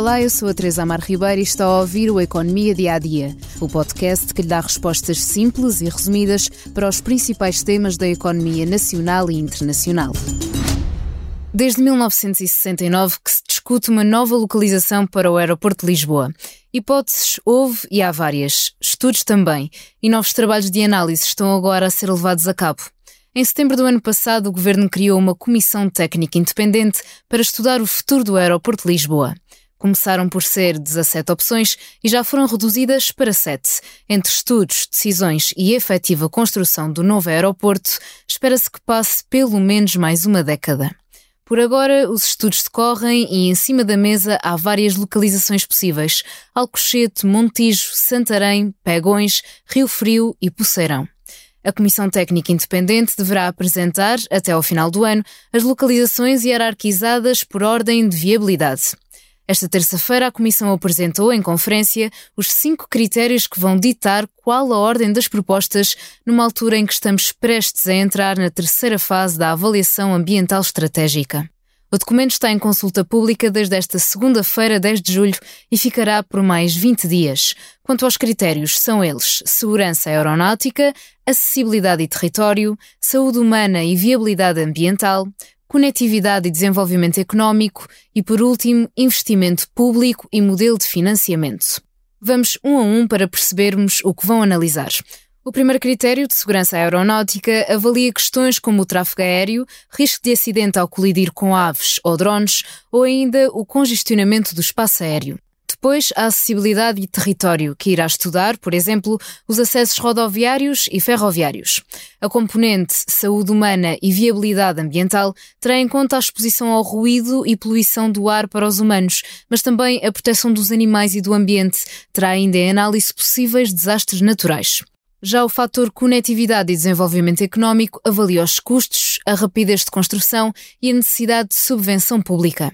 Olá, eu sou a Teresa Amar Ribeiro e está a ouvir o Economia Dia a Dia, o podcast que lhe dá respostas simples e resumidas para os principais temas da economia nacional e internacional. Desde 1969 que se discute uma nova localização para o aeroporto de Lisboa. Hipóteses houve e há várias, estudos também, e novos trabalhos de análise estão agora a ser levados a cabo. Em setembro do ano passado, o governo criou uma comissão técnica independente para estudar o futuro do aeroporto de Lisboa. Começaram por ser 17 opções e já foram reduzidas para 7. Entre estudos, decisões e efetiva construção do novo aeroporto, espera-se que passe pelo menos mais uma década. Por agora, os estudos decorrem e em cima da mesa há várias localizações possíveis: Alcochete, Montijo, Santarém, Pegões, Rio Frio e Poceirão. A Comissão Técnica Independente deverá apresentar, até ao final do ano, as localizações hierarquizadas por ordem de viabilidade. Esta terça-feira, a Comissão apresentou em conferência os cinco critérios que vão ditar qual a ordem das propostas, numa altura em que estamos prestes a entrar na terceira fase da avaliação ambiental estratégica. O documento está em consulta pública desde esta segunda-feira, 10 de julho, e ficará por mais 20 dias. Quanto aos critérios, são eles segurança aeronáutica, acessibilidade e território, saúde humana e viabilidade ambiental, conectividade e desenvolvimento económico e, por último, investimento público e modelo de financiamento. Vamos um a um para percebermos o que vão analisar. O primeiro critério de segurança aeronáutica avalia questões como o tráfego aéreo, risco de acidente ao colidir com aves ou drones, ou ainda o congestionamento do espaço aéreo. Depois, a acessibilidade e território, que irá estudar, por exemplo, os acessos rodoviários e ferroviários. A componente saúde humana e viabilidade ambiental terá em conta a exposição ao ruído e poluição do ar para os humanos, mas também a proteção dos animais e do ambiente. Terá ainda em análise possíveis desastres naturais. Já o fator conectividade e desenvolvimento económico avalia os custos, a rapidez de construção e a necessidade de subvenção pública.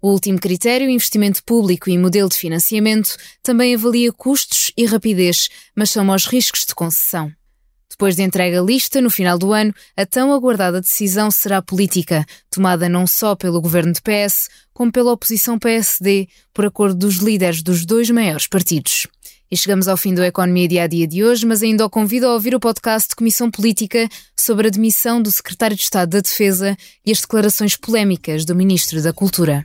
O último critério, investimento público e modelo de financiamento, também avalia custos e rapidez, mas são os riscos de concessão. Depois de entrega lista, no final do ano, a tão aguardada decisão será política, tomada não só pelo governo de PS, como pela oposição PSD, por acordo dos líderes dos dois maiores partidos. E chegamos ao fim do Economia Dia a Dia de hoje, mas ainda o convido a ouvir o podcast de Comissão Política sobre a demissão do Secretário de Estado da Defesa e as declarações polémicas do Ministro da Cultura.